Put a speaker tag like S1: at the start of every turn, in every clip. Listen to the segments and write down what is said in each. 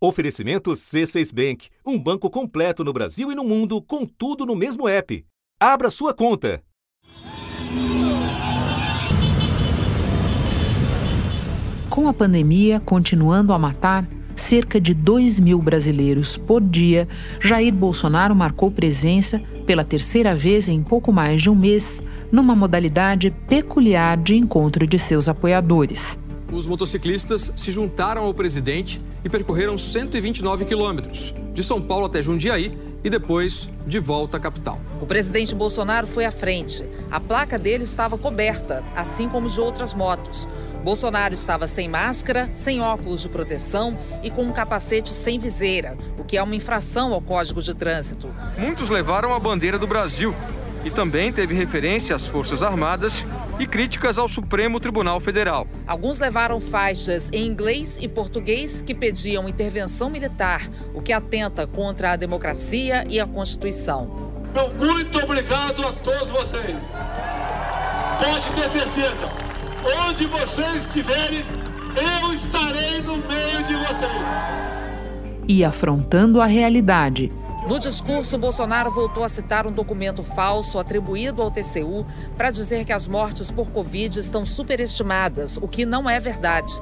S1: Oferecimento C6 Bank, um banco completo no Brasil e no mundo, com tudo no mesmo app. Abra sua conta.
S2: Com a pandemia continuando a matar cerca de 2 mil brasileiros por dia, Jair Bolsonaro marcou presença pela terceira vez em pouco mais de um mês, numa modalidade peculiar de encontro de seus apoiadores
S3: os motociclistas se juntaram ao presidente e percorreram 129 quilômetros, de São Paulo até Jundiaí e depois de volta à capital.
S4: O presidente Bolsonaro foi à frente. A placa dele estava coberta, assim como de outras motos. Bolsonaro estava sem máscara, sem óculos de proteção e com um capacete sem viseira, o que é uma infração ao Código de Trânsito.
S3: Muitos levaram a bandeira do Brasil e também teve referência às Forças Armadas e críticas ao Supremo Tribunal Federal.
S4: Alguns levaram faixas em inglês e português que pediam intervenção militar, o que atenta contra a democracia e a Constituição.
S5: Meu muito obrigado a todos vocês. Pode ter certeza, onde vocês estiverem, eu estarei no meio de vocês.
S2: E afrontando a realidade
S4: no discurso, Bolsonaro voltou a citar um documento falso atribuído ao TCU para dizer que as mortes por Covid estão superestimadas, o que não é verdade.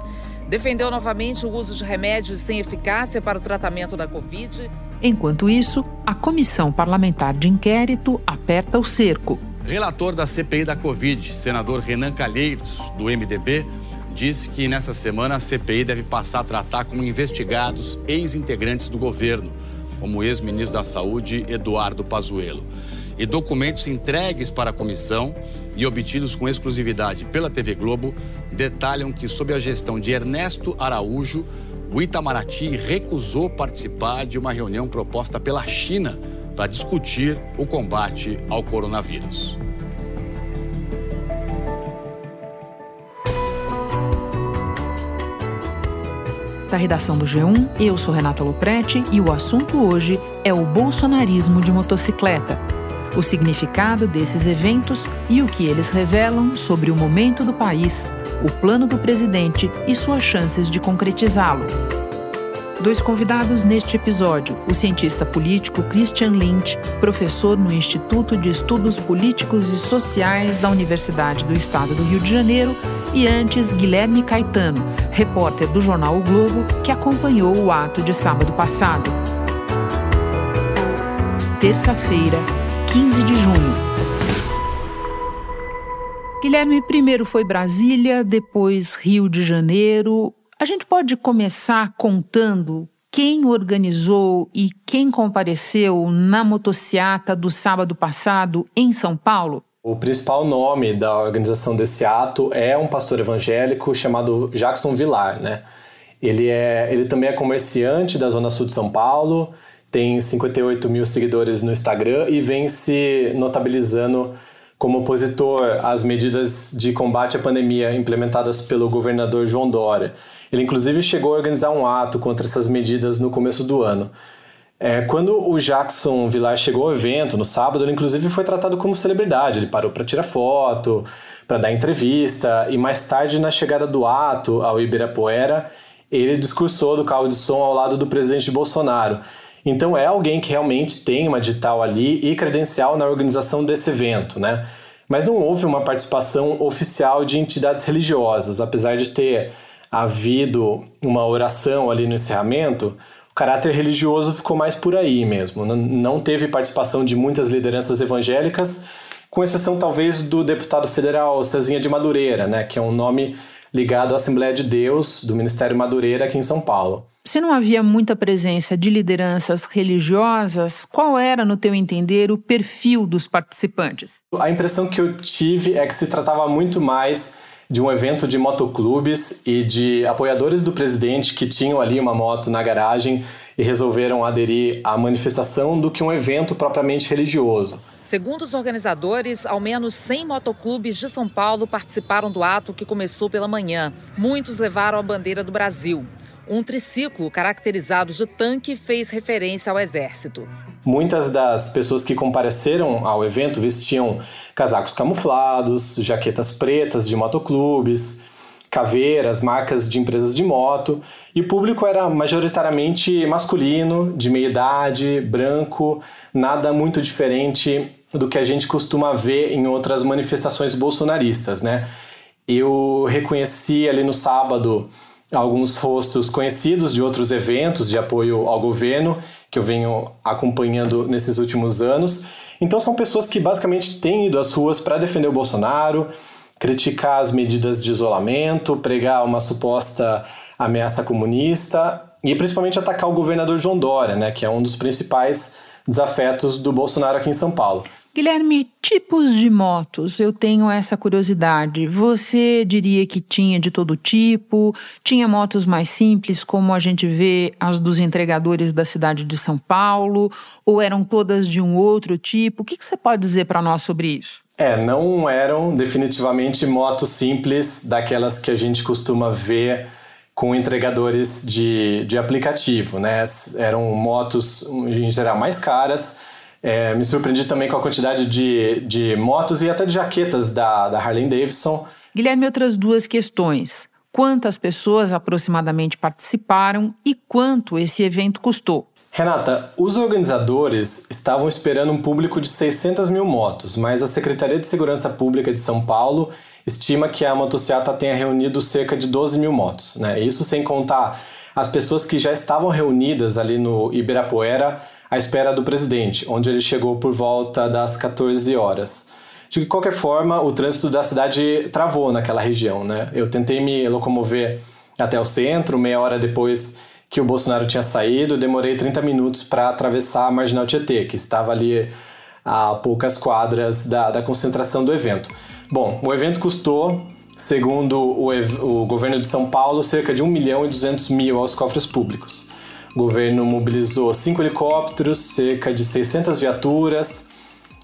S4: Defendeu novamente o uso de remédios sem eficácia para o tratamento da Covid.
S2: Enquanto isso, a comissão parlamentar de inquérito aperta o cerco.
S6: Relator da CPI da Covid, senador Renan Calheiros, do MDB, disse que nessa semana a CPI deve passar a tratar como investigados ex-integrantes do governo como o ex-ministro da Saúde Eduardo Pazuello. E documentos entregues para a comissão e obtidos com exclusividade pela TV Globo detalham que, sob a gestão de Ernesto Araújo, o Itamaraty recusou participar de uma reunião proposta pela China para discutir o combate ao coronavírus.
S2: Da redação do G1, eu sou Renata Loprete e o assunto hoje é o bolsonarismo de motocicleta, o significado desses eventos e o que eles revelam sobre o momento do país, o plano do presidente e suas chances de concretizá-lo. Dois convidados neste episódio: o cientista político Christian Lynch, professor no Instituto de Estudos Políticos e Sociais da Universidade do Estado do Rio de Janeiro, e antes Guilherme Caetano, repórter do jornal O Globo, que acompanhou o ato de sábado passado. Terça-feira, 15 de junho. Guilherme primeiro foi Brasília, depois Rio de Janeiro. A gente pode começar contando quem organizou e quem compareceu na motociata do sábado passado em São Paulo?
S7: O principal nome da organização desse ato é um pastor evangélico chamado Jackson Vilar, né? Ele, é, ele também é comerciante da Zona Sul de São Paulo, tem 58 mil seguidores no Instagram e vem se notabilizando como opositor às medidas de combate à pandemia implementadas pelo governador João Dória. Ele, inclusive, chegou a organizar um ato contra essas medidas no começo do ano. É, quando o Jackson Villar chegou ao evento, no sábado, ele inclusive foi tratado como celebridade. Ele parou para tirar foto, para dar entrevista, e mais tarde, na chegada do ato ao Ibirapuera, ele discursou do carro de som ao lado do presidente Bolsonaro. Então é alguém que realmente tem uma digital ali e credencial na organização desse evento, né? Mas não houve uma participação oficial de entidades religiosas, apesar de ter havido uma oração ali no encerramento caráter religioso ficou mais por aí mesmo. Não teve participação de muitas lideranças evangélicas, com exceção talvez do deputado federal Cezinha de Madureira, né, que é um nome ligado à Assembleia de Deus do Ministério Madureira aqui em São Paulo.
S2: Se não havia muita presença de lideranças religiosas, qual era, no teu entender, o perfil dos participantes?
S7: A impressão que eu tive é que se tratava muito mais de um evento de motoclubes e de apoiadores do presidente que tinham ali uma moto na garagem e resolveram aderir à manifestação do que um evento propriamente religioso.
S4: Segundo os organizadores, ao menos 100 motoclubes de São Paulo participaram do ato que começou pela manhã. Muitos levaram a bandeira do Brasil. Um triciclo caracterizado de tanque fez referência ao exército.
S7: Muitas das pessoas que compareceram ao evento vestiam casacos camuflados, jaquetas pretas de motoclubes, caveiras, marcas de empresas de moto, e o público era majoritariamente masculino, de meia idade, branco, nada muito diferente do que a gente costuma ver em outras manifestações bolsonaristas, né? Eu reconheci ali no sábado alguns rostos conhecidos de outros eventos de apoio ao governo que eu venho acompanhando nesses últimos anos. Então são pessoas que basicamente têm ido às ruas para defender o Bolsonaro, criticar as medidas de isolamento, pregar uma suposta ameaça comunista e principalmente atacar o governador João Dória, né, que é um dos principais desafetos do Bolsonaro aqui em São Paulo.
S2: Guilherme, tipos de motos, eu tenho essa curiosidade. Você diria que tinha de todo tipo? Tinha motos mais simples, como a gente vê as dos entregadores da cidade de São Paulo? Ou eram todas de um outro tipo? O que, que você pode dizer para nós sobre isso?
S7: É, não eram definitivamente motos simples, daquelas que a gente costuma ver com entregadores de, de aplicativo, né? Eram motos, em geral, mais caras é, me surpreendi também com a quantidade de, de motos e até de jaquetas da, da Harley Davidson.
S2: Guilherme, outras duas questões. Quantas pessoas aproximadamente participaram e quanto esse evento custou?
S7: Renata, os organizadores estavam esperando um público de 600 mil motos, mas a Secretaria de Segurança Pública de São Paulo estima que a motociata tenha reunido cerca de 12 mil motos. Né? Isso sem contar as pessoas que já estavam reunidas ali no Ibirapuera à espera do presidente, onde ele chegou por volta das 14 horas. De qualquer forma, o trânsito da cidade travou naquela região. Né? Eu tentei me locomover até o centro, meia hora depois que o Bolsonaro tinha saído, demorei 30 minutos para atravessar a Marginal Tietê, que estava ali a poucas quadras da, da concentração do evento. Bom, o evento custou, segundo o, o governo de São Paulo, cerca de 1 milhão e 200 mil aos cofres públicos. O governo mobilizou cinco helicópteros, cerca de 600 viaturas,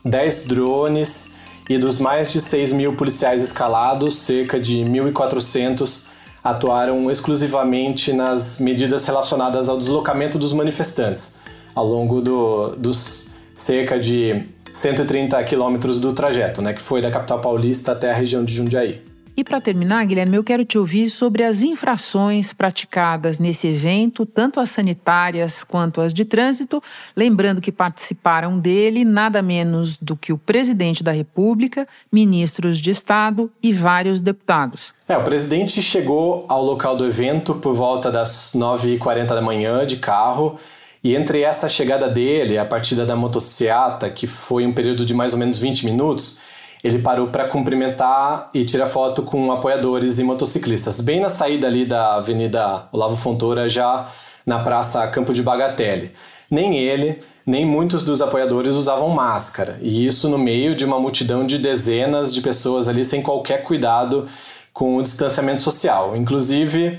S7: 10 drones e dos mais de 6 mil policiais escalados, cerca de 1.400 atuaram exclusivamente nas medidas relacionadas ao deslocamento dos manifestantes, ao longo do, dos cerca de 130 quilômetros do trajeto, né, que foi da capital paulista até a região de Jundiaí.
S2: E para terminar, Guilherme, eu quero te ouvir sobre as infrações praticadas nesse evento, tanto as sanitárias quanto as de trânsito, lembrando que participaram dele nada menos do que o presidente da República, ministros de Estado e vários deputados.
S7: É, o presidente chegou ao local do evento por volta das 9h40 da manhã de carro. E entre essa chegada dele, a partida da motocicleta, que foi um período de mais ou menos 20 minutos, ele parou para cumprimentar e tirar foto com apoiadores e motociclistas, bem na saída ali da Avenida Olavo Fontoura, já na Praça Campo de Bagatelle. Nem ele, nem muitos dos apoiadores usavam máscara, e isso no meio de uma multidão de dezenas de pessoas ali sem qualquer cuidado com o distanciamento social. Inclusive,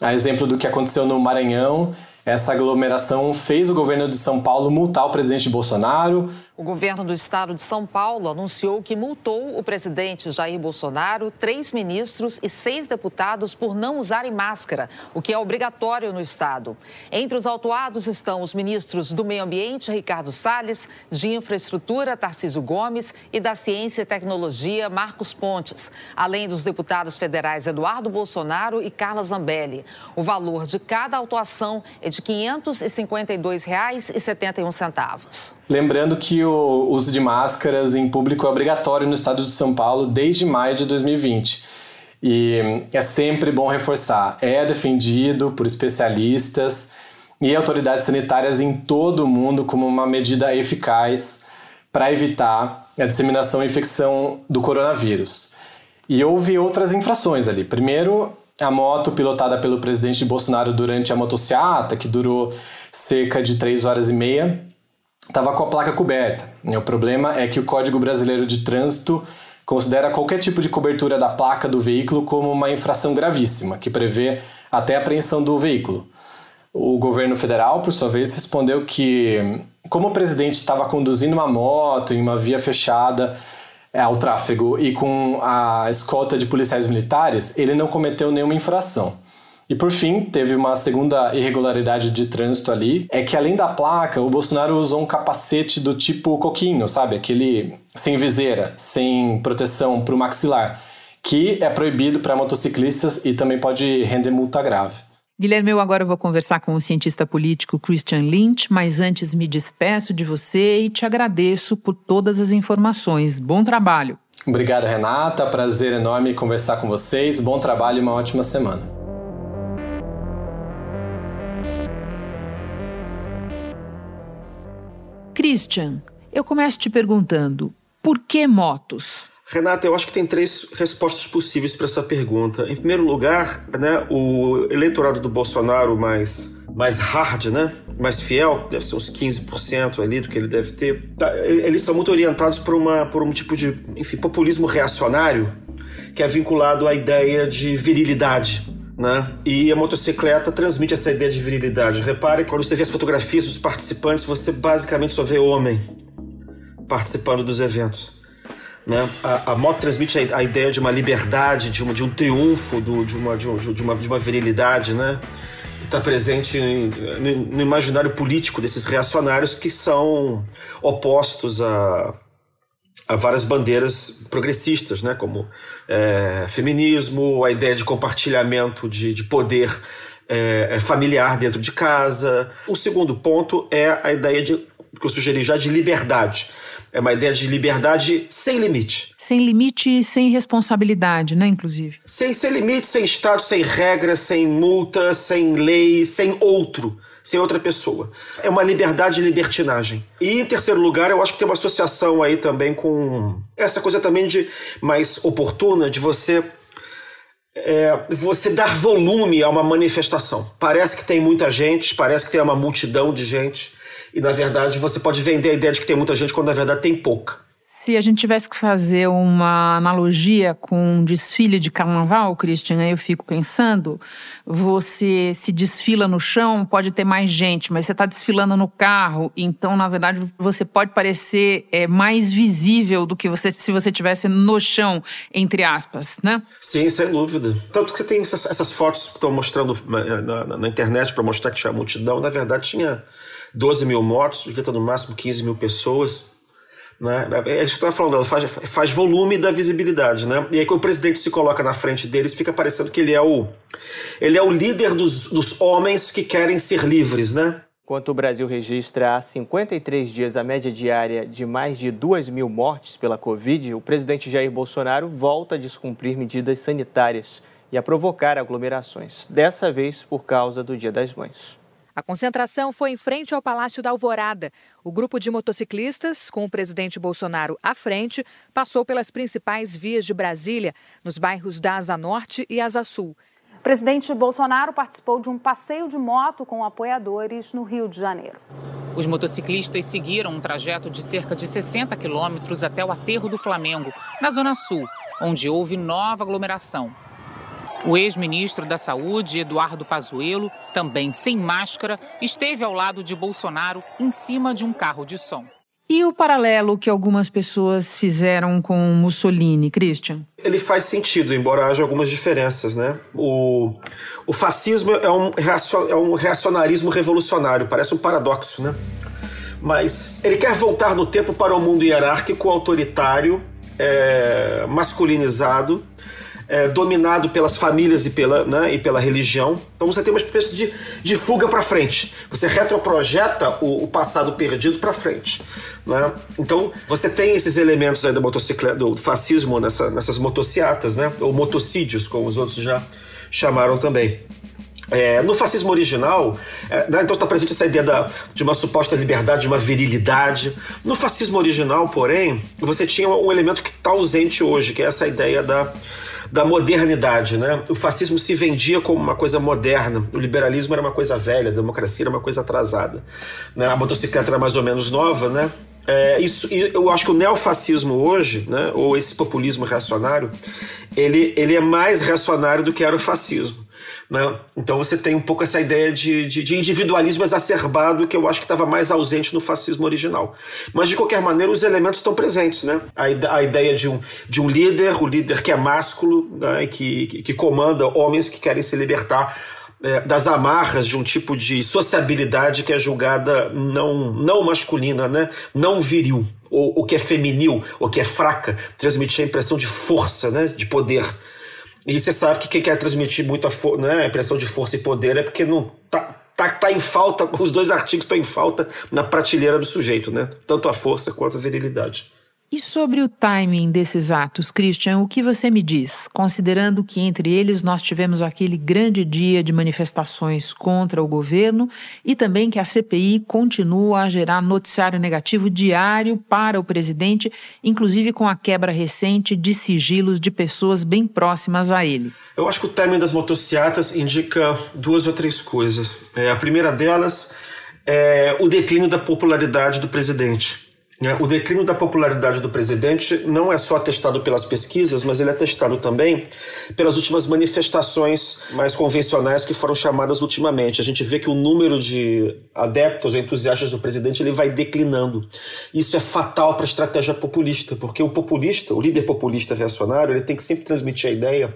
S7: a exemplo do que aconteceu no Maranhão, essa aglomeração fez o governo de São Paulo multar o presidente Bolsonaro,
S4: o governo do estado de São Paulo anunciou que multou o presidente Jair Bolsonaro, três ministros e seis deputados por não usarem máscara, o que é obrigatório no estado. Entre os autuados estão os ministros do Meio Ambiente, Ricardo Salles, de Infraestrutura, Tarcísio Gomes, e da Ciência e Tecnologia, Marcos Pontes, além dos deputados federais Eduardo Bolsonaro e Carla Zambelli. O valor de cada autuação é de R$ 552,71.
S7: Lembrando que o uso de máscaras em público é obrigatório no estado de São Paulo desde maio de 2020. E é sempre bom reforçar: é defendido por especialistas e autoridades sanitárias em todo o mundo como uma medida eficaz para evitar a disseminação e infecção do coronavírus. E houve outras infrações ali. Primeiro, a moto pilotada pelo presidente Bolsonaro durante a motociata, que durou cerca de três horas e meia, estava com a placa coberta. O problema é que o Código Brasileiro de Trânsito considera qualquer tipo de cobertura da placa do veículo como uma infração gravíssima, que prevê até a apreensão do veículo. O governo federal, por sua vez, respondeu que, como o presidente estava conduzindo uma moto em uma via fechada é, ao tráfego e com a escolta de policiais militares, ele não cometeu nenhuma infração. E por fim, teve uma segunda irregularidade de trânsito ali, é que além da placa, o Bolsonaro usou um capacete do tipo coquinho, sabe? Aquele sem viseira, sem proteção para o maxilar, que é proibido para motociclistas e também pode render multa grave.
S2: Guilherme, eu agora vou conversar com o cientista político Christian Lynch, mas antes me despeço de você e te agradeço por todas as informações. Bom trabalho.
S7: Obrigado, Renata. Prazer enorme conversar com vocês. Bom trabalho e uma ótima semana.
S2: Christian, eu começo te perguntando: por que motos?
S8: Renata, eu acho que tem três respostas possíveis para essa pergunta. Em primeiro lugar, né, o eleitorado do Bolsonaro mais mais hard, né? Mais fiel, deve ser uns 15% ali do que ele deve ter. Tá, eles são muito orientados por, uma, por um tipo de, enfim, populismo reacionário que é vinculado à ideia de virilidade. Né? E a motocicleta transmite essa ideia de virilidade. Repare, quando você vê as fotografias dos participantes, você basicamente só vê homem participando dos eventos. Né? A, a moto transmite a, a, ideia de uma liberdade, de, uma, de um triunfo, do, de, uma, de, uma, de uma virilidade, né? que está presente no, no imaginário político desses reacionários que são opostos a, a várias bandeiras progressistas, né? como é, feminismo, a ideia de compartilhamento de, de poder é, é familiar dentro de casa. O segundo ponto é a ideia de, que eu sugeri já de liberdade é uma ideia de liberdade sem limite.
S2: Sem limite e sem responsabilidade, né, inclusive?
S8: Sem, sem limite, sem Estado, sem regra, sem multa, sem lei, sem outro sem outra pessoa. É uma liberdade e libertinagem. E em terceiro lugar, eu acho que tem uma associação aí também com essa coisa também de mais oportuna de você é, você dar volume a uma manifestação. Parece que tem muita gente, parece que tem uma multidão de gente e na verdade você pode vender a ideia de que tem muita gente quando na verdade tem pouca.
S2: Se a gente tivesse que fazer uma analogia com um desfile de carnaval, Christian, eu fico pensando, você se desfila no chão, pode ter mais gente, mas você está desfilando no carro, então, na verdade, você pode parecer é, mais visível do que você se você estivesse no chão, entre aspas, né?
S8: Sim, sem dúvida. Tanto que você tem essas, essas fotos que estão mostrando na, na, na internet para mostrar que tinha multidão, na verdade tinha 12 mil mortos, devia estar no máximo 15 mil pessoas. Né? É isso que eu estava falando, ela faz, faz volume da visibilidade. Né? E aí, quando o presidente se coloca na frente deles, fica parecendo que ele é o, ele é o líder dos, dos homens que querem ser livres. Né?
S9: Enquanto o Brasil registra há 53 dias a média diária de mais de 2 mil mortes pela Covid, o presidente Jair Bolsonaro volta a descumprir medidas sanitárias e a provocar aglomerações, dessa vez por causa do Dia das Mães.
S10: A concentração foi em frente ao Palácio da Alvorada. O grupo de motociclistas, com o presidente Bolsonaro à frente, passou pelas principais vias de Brasília, nos bairros da Asa Norte e Asa Sul.
S11: O presidente Bolsonaro participou de um passeio de moto com apoiadores no Rio de Janeiro.
S4: Os motociclistas seguiram um trajeto de cerca de 60 quilômetros até o aterro do Flamengo, na Zona Sul, onde houve nova aglomeração. O ex-ministro da Saúde, Eduardo Pazuello, também sem máscara, esteve ao lado de Bolsonaro em cima de um carro de som.
S2: E o paralelo que algumas pessoas fizeram com Mussolini, Christian?
S8: Ele faz sentido, embora haja algumas diferenças, né? O, o fascismo é um, é um reacionarismo revolucionário, parece um paradoxo, né? Mas ele quer voltar no tempo para o um mundo hierárquico, autoritário, é, masculinizado, é, dominado pelas famílias e pela, né, e pela religião. Então você tem uma espécie de, de fuga para frente. Você retroprojeta o, o passado perdido para frente. Né? Então você tem esses elementos aí da motocicleta, do fascismo nessa, nessas motociatas, né? ou motocídios, como os outros já chamaram também. É, no fascismo original, é, né, então está presente essa ideia da, de uma suposta liberdade, de uma virilidade. No fascismo original, porém, você tinha um elemento que está ausente hoje, que é essa ideia da, da modernidade, né? O fascismo se vendia como uma coisa moderna, o liberalismo era uma coisa velha, a democracia era uma coisa atrasada. Né? A motocicleta era mais ou menos nova, né? É, isso, eu acho que o neofascismo hoje, né, ou esse populismo reacionário, ele, ele é mais reacionário do que era o fascismo. Né? Então você tem um pouco essa ideia de, de, de individualismo exacerbado que eu acho que estava mais ausente no fascismo original. Mas de qualquer maneira os elementos estão presentes, né? A, a ideia de um, de um líder, o líder que é másculo, né? que, que, que comanda homens que querem se libertar é, das amarras de um tipo de sociabilidade que é julgada não, não masculina, né? não viril, ou, ou que é feminil, ou que é fraca, transmitir a impressão de força, né? de poder. E você sabe que quem quer transmitir muito a, né, impressão de força e poder é porque não tá, tá, tá em falta, os dois artigos estão em falta na prateleira do sujeito, né? Tanto a força quanto a virilidade.
S2: E sobre o timing desses atos, Christian, o que você me diz? Considerando que entre eles nós tivemos aquele grande dia de manifestações contra o governo e também que a CPI continua a gerar noticiário negativo diário para o presidente, inclusive com a quebra recente de sigilos de pessoas bem próximas a ele.
S8: Eu acho que o timing das motocicletas indica duas ou três coisas. É, a primeira delas é o declínio da popularidade do presidente. Né? O declínio da popularidade do presidente não é só atestado pelas pesquisas, mas ele é atestado também pelas últimas manifestações mais convencionais que foram chamadas ultimamente. A gente vê que o número de adeptos, entusiastas do presidente, ele vai declinando. Isso é fatal para a estratégia populista, porque o populista, o líder populista reacionário, ele tem que sempre transmitir a ideia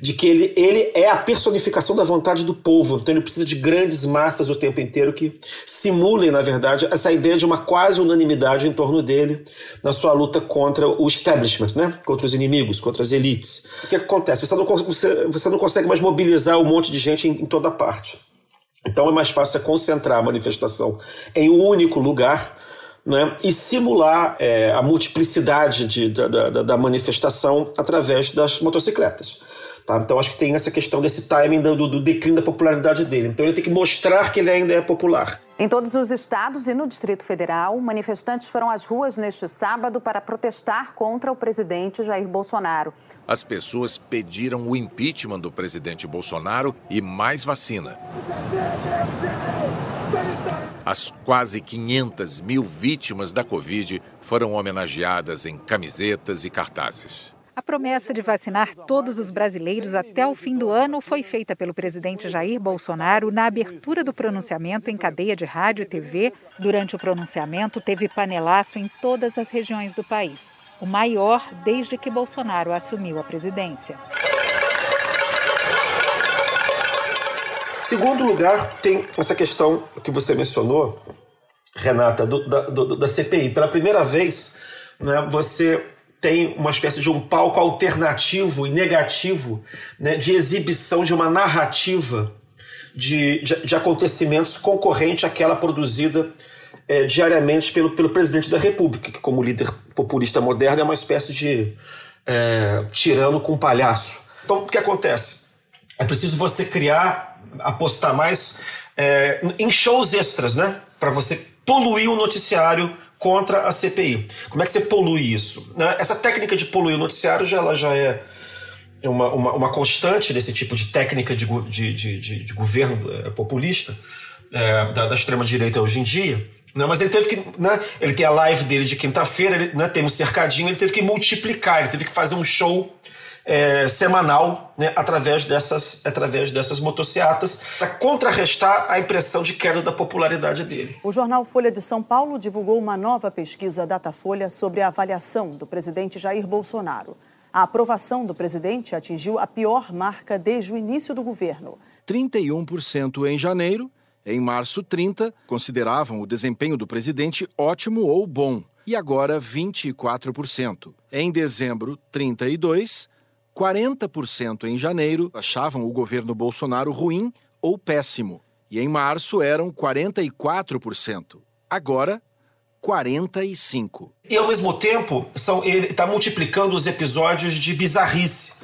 S8: de que ele, ele é a personificação da vontade do povo. Então ele precisa de grandes massas o tempo inteiro que simulem, na verdade, essa ideia de uma quase unanimidade em torno torno dele na sua luta contra o establishment, né? contra os inimigos, contra as elites. O que, acontece? Você não, você, você não consegue mais mobilizar um monte de gente em, em toda parte. Então é mais fácil concentrar a manifestação em um único lugar né, e simular é, a multiplicidade de, da, da, da, manifestação através das motocicletas. Tá? Então acho que tem essa questão desse timing do, do declínio da popularidade dele. Então ele tem que mostrar que ele ainda é popular.
S11: Em todos os estados e no Distrito Federal, manifestantes foram às ruas neste sábado para protestar contra o presidente Jair Bolsonaro.
S12: As pessoas pediram o impeachment do presidente Bolsonaro e mais vacina. As quase 500 mil vítimas da Covid foram homenageadas em camisetas e cartazes.
S13: A promessa de vacinar todos os brasileiros até o fim do ano foi feita pelo presidente Jair Bolsonaro na abertura do pronunciamento em cadeia de rádio e TV. Durante o pronunciamento, teve panelaço em todas as regiões do país, o maior desde que Bolsonaro assumiu a presidência.
S8: Segundo lugar, tem essa questão que você mencionou, Renata, do, da, do, da CPI. Pela primeira vez, né, você tem uma espécie de um palco alternativo e negativo né, de exibição de uma narrativa de, de, de acontecimentos concorrente àquela produzida é, diariamente pelo, pelo presidente da República, que, como líder populista moderno, é uma espécie de é, tirano com palhaço. Então, o que acontece? É preciso você criar, apostar mais é, em shows extras, né? Para você poluir o noticiário contra a CPI. Como é que você polui isso? Né? Essa técnica de poluir o noticiário já, ela já é uma, uma, uma constante desse tipo de técnica de, de, de, de governo é, populista é, da, da extrema-direita hoje em dia. Né? Mas ele teve que. Né? Ele tem a live dele de quinta-feira, né, tem um cercadinho, ele teve que multiplicar, ele teve que fazer um show é, semanal né, através, dessas, através dessas motocicletas para contrarrestar a impressão de queda da popularidade dele.
S14: O jornal Folha de São Paulo divulgou uma nova pesquisa Datafolha sobre a avaliação do presidente Jair Bolsonaro. A aprovação do presidente atingiu a pior marca desde o início do governo.
S15: 31% em janeiro. Em março, 30 consideravam o desempenho do presidente ótimo ou bom, e agora 24%. Em dezembro, 32 40% em janeiro achavam o governo Bolsonaro ruim ou péssimo, e em março eram 44%. Agora, 45%.
S8: E ao mesmo tempo, está multiplicando os episódios de bizarrice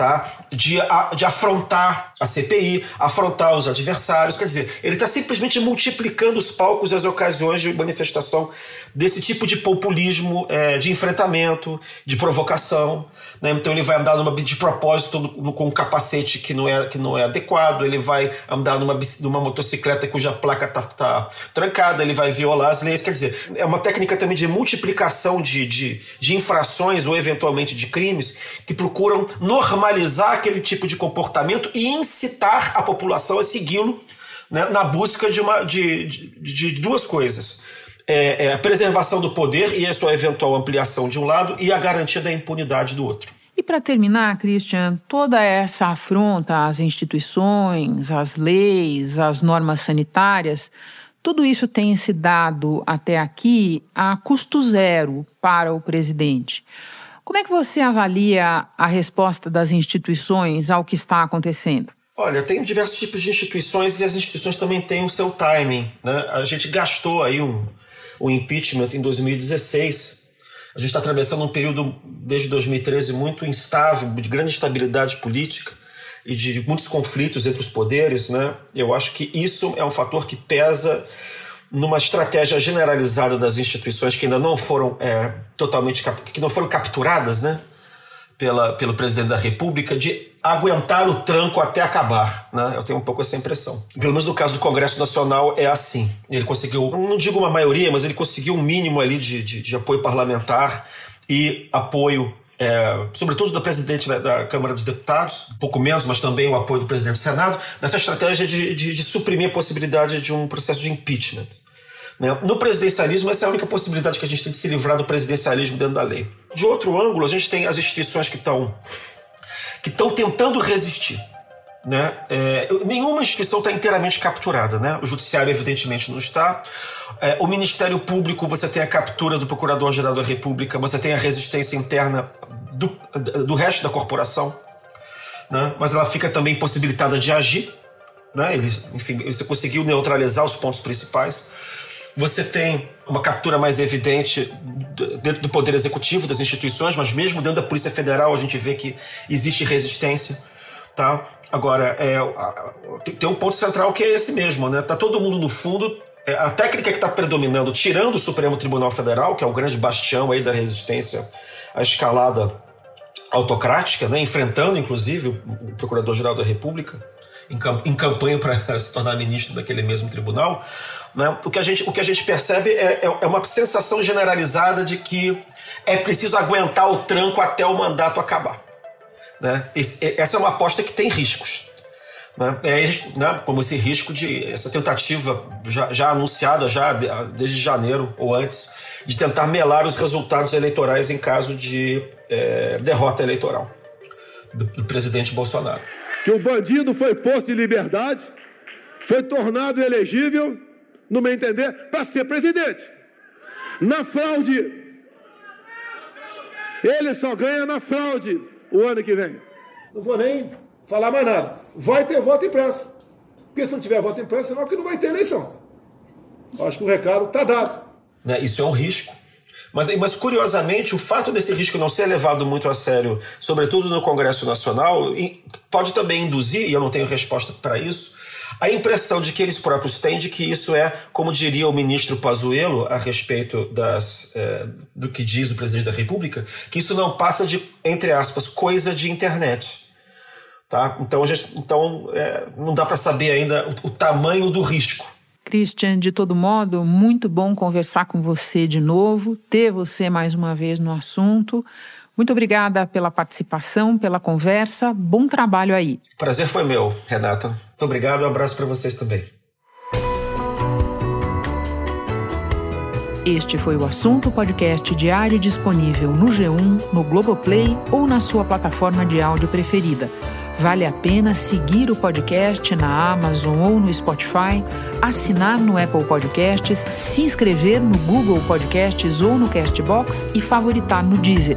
S8: tá? de, de afrontar a CPI, afrontar os adversários. Quer dizer, ele está simplesmente multiplicando os palcos e as ocasiões de manifestação desse tipo de populismo, é, de enfrentamento, de provocação. Né? Então ele vai andar numa, de propósito no, com um capacete que não, é, que não é adequado, ele vai andar numa, numa motocicleta cuja placa está tá trancada, ele vai violar as leis. Quer dizer, é uma técnica também de multiplicação de, de, de infrações ou eventualmente de crimes que procuram normalizar aquele tipo de comportamento e incitar a população a segui-lo né, na busca de, uma, de, de, de duas coisas é, é a preservação do poder e a sua eventual ampliação de um lado e a garantia da impunidade do outro.
S2: E para terminar, Christian, toda essa afronta às instituições, às leis, às normas sanitárias, tudo isso tem se dado até aqui a custo zero para o presidente. Como é que você avalia a resposta das instituições ao que está acontecendo?
S8: Olha, tem diversos tipos de instituições e as instituições também têm o seu timing. Né? A gente gastou aí um, um impeachment em 2016. A gente está atravessando um período desde 2013 muito instável, de grande instabilidade política e de muitos conflitos entre os poderes. Né? Eu acho que isso é um fator que pesa numa estratégia generalizada das instituições que ainda não foram é, totalmente que não foram capturadas, né, pela, pelo presidente da República de aguentar o tranco até acabar, né? Eu tenho um pouco essa impressão. Pelo menos no caso do Congresso Nacional é assim. Ele conseguiu, não digo uma maioria, mas ele conseguiu um mínimo ali de, de, de apoio parlamentar e apoio é, sobretudo da presidente da, da, Câmara dos Deputados, um pouco menos, mas também o apoio do presidente do Senado, nessa estratégia de, de, de suprimir a possibilidade de um processo de impeachment. Né? No presidencialismo, essa é a única possibilidade que a gente tem de se livrar do presidencialismo dentro da lei. De outro ângulo, a gente tem as instituições que estão que estão tentando resistir. Né? É, nenhuma instituição está inteiramente capturada. Né? O judiciário, evidentemente, não está. É, o Ministério Público, você tem a captura do Procurador-Geral da República, você tem a resistência interna do, do resto da corporação, né? mas ela fica também possibilitada de agir. Né? Ele, enfim, você conseguiu neutralizar os pontos principais. Você tem uma captura mais evidente dentro do Poder Executivo, das instituições, mas mesmo dentro da Polícia Federal a gente vê que existe resistência. Tá? Agora, é, tem um ponto central que é esse mesmo, né? Tá todo mundo no fundo. É, a técnica que está predominando, tirando o Supremo Tribunal Federal, que é o grande bastião aí da resistência à escalada autocrática, né? enfrentando inclusive o Procurador-Geral da República em, campanha para se tornar ministro daquele mesmo tribunal. Né? O, que a gente, o que a gente percebe é, é, é uma sensação generalizada de que é preciso aguentar o tranco até o mandato acabar. Né? Esse, essa é uma aposta que tem riscos. Né? É, né, como esse risco de essa tentativa já, já anunciada já desde janeiro ou antes de tentar melar os resultados eleitorais em caso de é, derrota eleitoral do, do presidente Bolsonaro.
S5: Que o bandido foi posto em liberdade, foi tornado elegível, no meu entender, para ser presidente. Na fraude. Ele só ganha na fraude o ano que vem. Não vou nem falar mais nada. Vai ter voto impresso. Porque se não tiver voto impresso, senão que não vai ter eleição. Acho que o recado está dado.
S8: Né, isso é um risco. Mas, mas, curiosamente, o fato desse risco não ser levado muito a sério, sobretudo no Congresso Nacional, pode também induzir, e eu não tenho resposta para isso, a impressão de que eles próprios têm de que isso é, como diria o ministro Pazuello a respeito das, é, do que diz o presidente da República, que isso não passa de, entre aspas, coisa de internet. Tá? Então, gente, então é, não dá para saber ainda o, o tamanho do risco.
S2: Christian, de todo modo, muito bom conversar com você de novo, ter você mais uma vez no assunto. Muito obrigada pela participação, pela conversa. Bom trabalho aí.
S8: Prazer foi meu, Renata. Muito obrigado e um abraço para vocês também.
S2: Este foi o assunto podcast diário disponível no G1, no Globoplay ou na sua plataforma de áudio preferida. Vale a pena seguir o podcast na Amazon ou no Spotify, assinar no Apple Podcasts, se inscrever no Google Podcasts ou no Castbox e favoritar no Deezer.